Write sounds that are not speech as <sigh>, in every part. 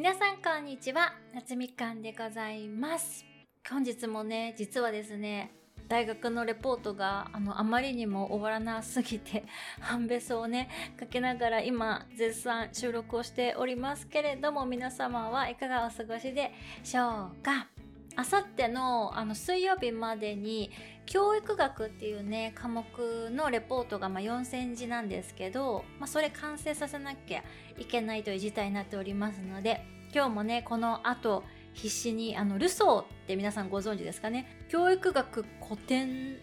皆さんこんにちは。夏みかんでございます。本日もね実はですね大学のレポートがあのあまりにも終わらなすぎて <laughs> 半べそをねかけながら今絶賛収録をしておりますけれども皆様はいかがお過ごしでしょうか？あさってのあの水曜日までに教育学っていうね科目のレポートがま4000字なんですけど、まあ、それ完成させなきゃいけないという事態になっておりますので今日もねこの後必死にあのルソーって皆さんご存知ですかね。教育学古典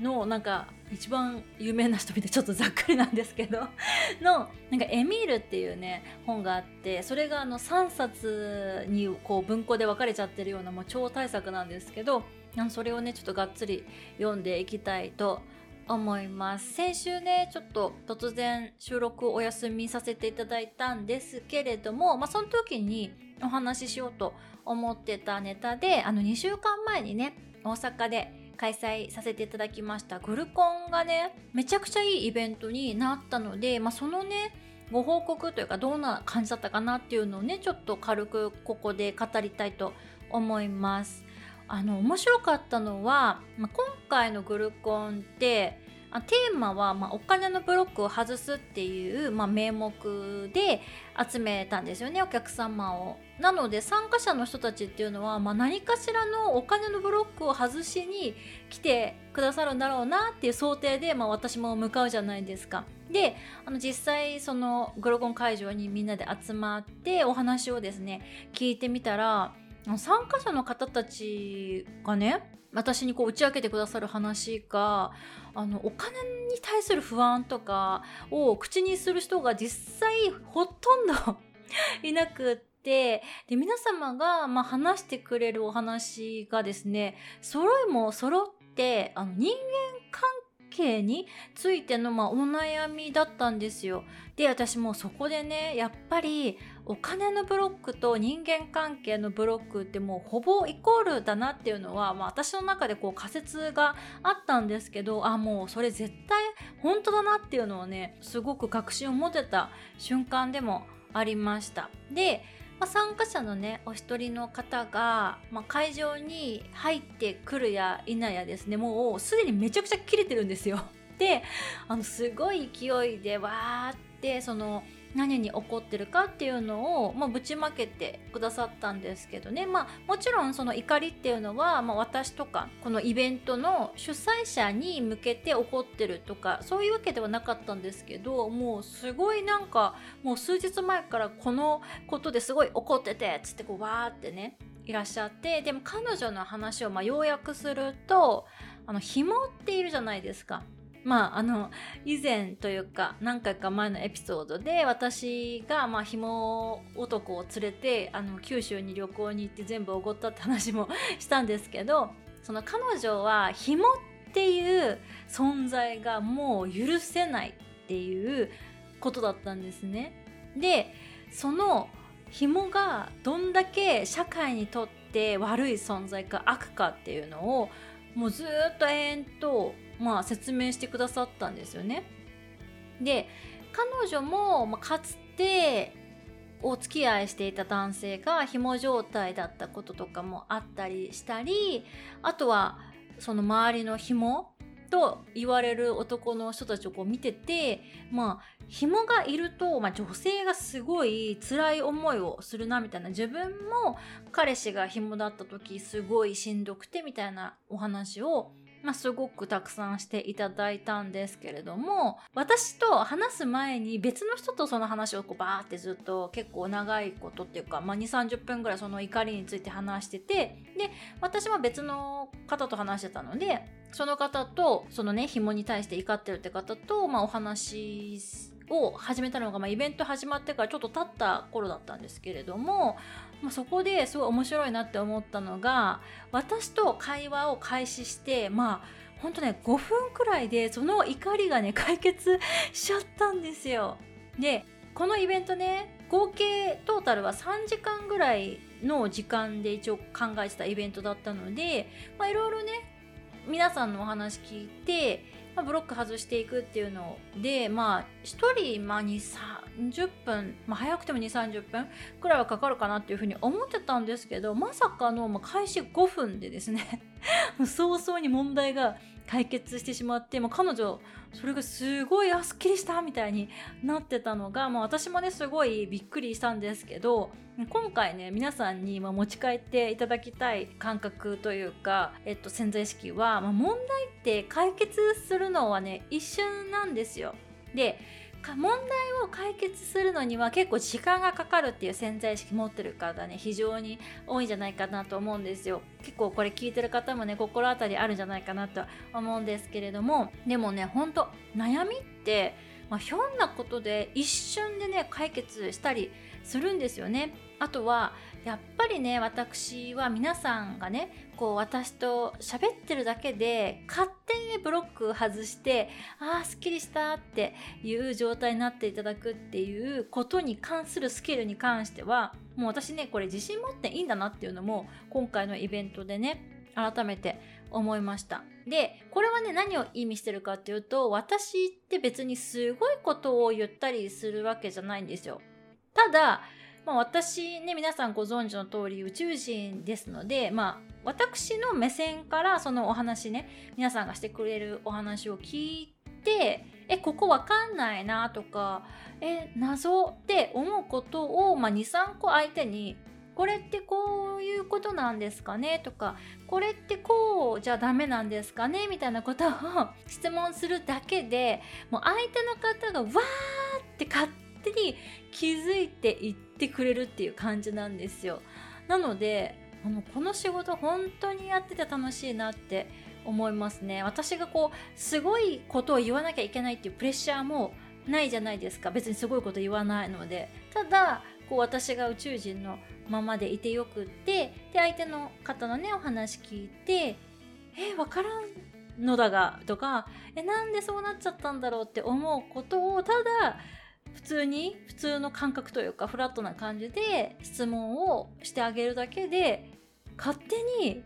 のなんか一番有名な人みたいちょっとざっくりなんですけど <laughs> のなんかエミールっていうね本があってそれがあの3冊にこう文庫で分かれちゃってるようなもう超大作なんですけどそれをねちょっとがっつり読んでいきたいと思います。先週ねちょっと突然収録お休みさせていただいたんですけれどもまあその時にお話ししようと思ってたネタであの2週間前にね大阪で開催させていただきましたグルコンがねめちゃくちゃいいイベントになったので、まあ、そのねご報告というかどんな感じだったかなっていうのをねちょっと軽くここで語りたいと思います。あの面白かったのは、まあ、今回のグルコンってあテーマは、まあ、お金のブロックを外すっていう、まあ、名目で集めたんですよねお客様を。なので参加者の人たちっていうのは、まあ、何かしらのお金のブロックを外しに来てくださるんだろうなっていう想定で、まあ、私も向かうじゃないですか。であの実際そのグロゴン会場にみんなで集まってお話をですね聞いてみたら参加者の方たちがね私にこう打ち明けてくださる話があのお金に対する不安とかを口にする人が実際ほとんど <laughs> いなくってで皆様が、まあ、話してくれるお話がですね揃いも揃ってあの人間関係についての、まあ、お悩みだったんですよ。で私もそこでねやっぱりお金のブロックと人間関係のブロックってもうほぼイコールだなっていうのは、まあ、私の中でこう仮説があったんですけどあもうそれ絶対本当だなっていうのをねすごく確信を持てた瞬間でもありました。でまあ、参加者のねお一人の方が、まあ、会場に入ってくるや否やですねもうすでにめちゃくちゃ切れてるんですよ。であのすごい勢いでわーってその何に起こってるかっていうのを、まあ、ぶちまけてくださったんですけどね、まあ、もちろんその怒りっていうのは、まあ、私とかこのイベントの主催者に向けて起こってるとかそういうわけではなかったんですけどもうすごいなんかもう数日前からこのことですごい怒っててっつってこうわーってねいらっしゃってでも彼女の話をまあ要約するとあの紐っているじゃないですか。まああの以前というか何回か前のエピソードで私がまあ紐男を連れてあの九州に旅行に行って全部おごったって話もしたんですけどその彼女は紐っていう存在がもう許せないっていうことだったんですね。でその紐がどんだけ社会にとって悪い存在か悪かっていうのをもうずっと延々とまあ、説明してくださったんですよね。で彼女も、まあ、かつてお付き合いしていた男性が紐状態だったこととかもあったりしたりあとはその周りの紐と言われる男の人たちをこう見ててまあ紐がいると、まあ、女性がすごい辛い思いをするなみたいな自分も彼氏が紐だった時すごいしんどくてみたいなお話をまあ、すごくたくさんしていただいたんですけれども私と話す前に別の人とその話をこうバーってずっと結構長いことっていうか、まあ、2 3 0分ぐらいその怒りについて話しててで私は別の方と話してたのでその方とそのね紐に対して怒ってるって方と、まあ、お話しを始めたのが、まあ、イベント始まってからちょっと経った頃だったんですけれども、まあ、そこですごい面白いなって思ったのが私と会話を開始してまあほんとね5分くらいでその怒りがね解決しちゃったんですよ。でこのイベントね合計トータルは3時間ぐらいの時間で一応考えてたイベントだったのでいろいろね皆さんのお話聞いてまあ、ブロック外していくっていうのでまあ1人、まあ、230分、まあ、早くても2 3 0分くらいはかかるかなっていうふうに思ってたんですけどまさかの、まあ、開始5分でですね <laughs> 早々に問題が解決してしまって、もう、彼女それがすごいあすっきりしたみたいになってたのが、まあ、私もねすごいびっくりしたんですけど今回ね皆さんに持ち帰っていただきたい感覚というか、えっと、潜在意識は、ま、問題って解決するのはね一瞬なんですよ。で問題を解決するのには結構時間がかかるっていう潜在意識持ってる方ね非常に多いんじゃないかなと思うんですよ。結構これ聞いてる方もね心当たりあるんじゃないかなと思うんですけれども。でもねほんと悩みってまあ、ひょんなことで一瞬でね解決したりするんですよね。あとはやっぱりね私は皆さんがねこう私と喋ってるだけで勝手にブロック外してああすっきりしたっていう状態になっていただくっていうことに関するスキルに関してはもう私ねこれ自信持っていいんだなっていうのも今回のイベントでね改めて思いました。でこれはね何を意味してるかっていうと私って別にすごいことを言ったりするわけじゃないんですよ。ただまあ、私ね皆さんご存知の通り宇宙人ですので、まあ、私の目線からそのお話ね皆さんがしてくれるお話を聞いてえここわかんないなとかえ謎って思うことを、まあ、23個相手にこれってこういうことなんですかねとかこれってこうじゃダメなんですかねみたいなことを <laughs> 質問するだけでもう相手の方がわーって勝手手に気づいていってくれるっていう感じなんですよ。なのであのこの仕事本当にやってて楽しいなって思いますね。私がこうすごいことを言わなきゃいけないっていうプレッシャーもないじゃないですか別にすごいこと言わないのでただこう私が宇宙人のままでいてよくってで相手の方のねお話聞いて「え分からんのだが」とか「えなんでそうなっちゃったんだろう」って思うことをただ普通に普通の感覚というかフラットな感じで質問をしてあげるだけで勝手に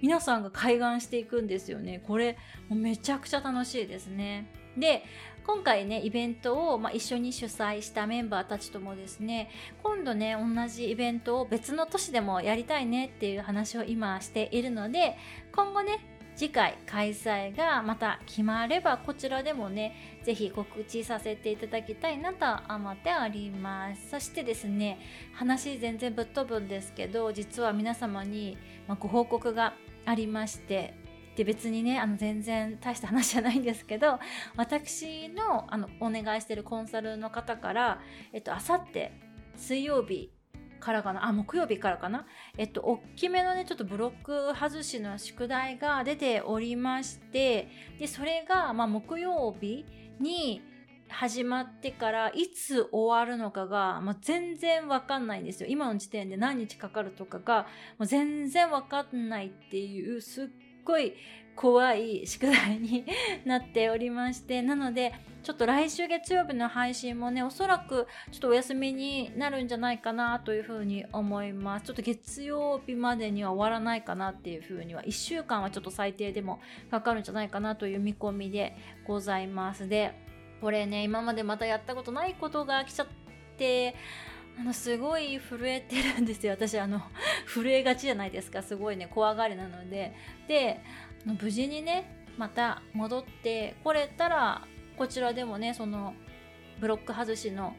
皆さんが開眼していくんですよね。これめちゃくちゃ楽しいですね。で今回ねイベントを、まあ、一緒に主催したメンバーたちともですね今度ね同じイベントを別の都市でもやりたいねっていう話を今しているので今後ね次回開催がまた決まればこちらでもね是非告知させていただきたいなと思っております。そしてですね話全然ぶっ飛ぶんですけど実は皆様にご報告がありましてで別にねあの全然大した話じゃないんですけど私のあのお願いしてるコンサルの方からあさって水曜日からかな？あ木曜日からかな？えっと大きめのねちょっとブロック外しの宿題が出ておりましてでそれが、まあ、木曜日に始まってからいつ終わるのかが、まあ、全然わかんないんですよ。今の時点で何日かかるとかがもう全然わかんないっていうすっごい怖い宿題に <laughs> なっておりましてなのでちょっと来週月曜日の配信もねおそらくちょっとお休みになるんじゃないかなというふうに思います。ちょっと月曜日までには終わらないかなっていうふうには1週間はちょっと最低でもかかるんじゃないかなという見込みでございます。でこれね今までまたやったことないことが来ちゃってあのすごい震えてるんですよ。<laughs> 私あの震えがちじゃないですか。すごいね怖がりなので。で無事にねまた戻ってこれたらこちらでもねそのブロック外しの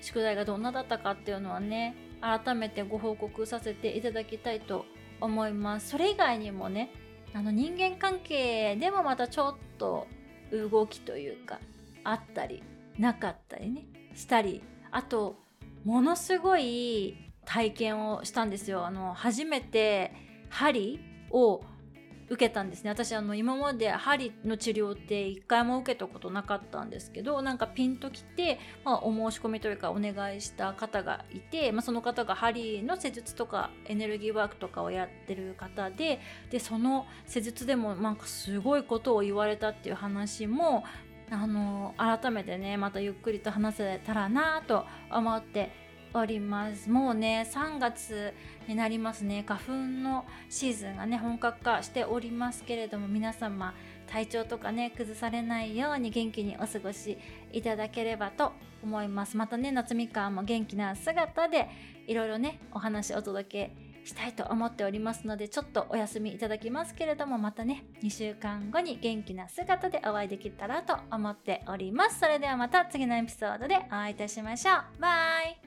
宿題がどんなだったかっていうのはね改めてご報告させていただきたいと思います。それ以外にもねあの人間関係でもまたちょっと動きというかあったりなかったりねしたりあとものすごい体験をしたんですよ。あの初めて針を受けたんですね。私あの今まで針の治療って一回も受けたことなかったんですけどなんかピンときて、まあ、お申し込みというかお願いした方がいて、まあ、その方が針の施術とかエネルギーワークとかをやってる方ででその施術でもなんかすごいことを言われたっていう話もあの改めてねまたゆっくりと話せたらなと思っております。もうね3月になりますね。花粉のシーズンがね本格化しておりますけれども皆様体調とかね崩されないように元気にお過ごしいただければと思います。またね夏みかんも元気な姿でいろいろねお話お届けしたいと思っておりますのでちょっとお休みいただきますけれどもまたね2週間後に元気な姿でお会いできたらと思っております。それではまた次のエピソードでお会いいたしましょう。バイ。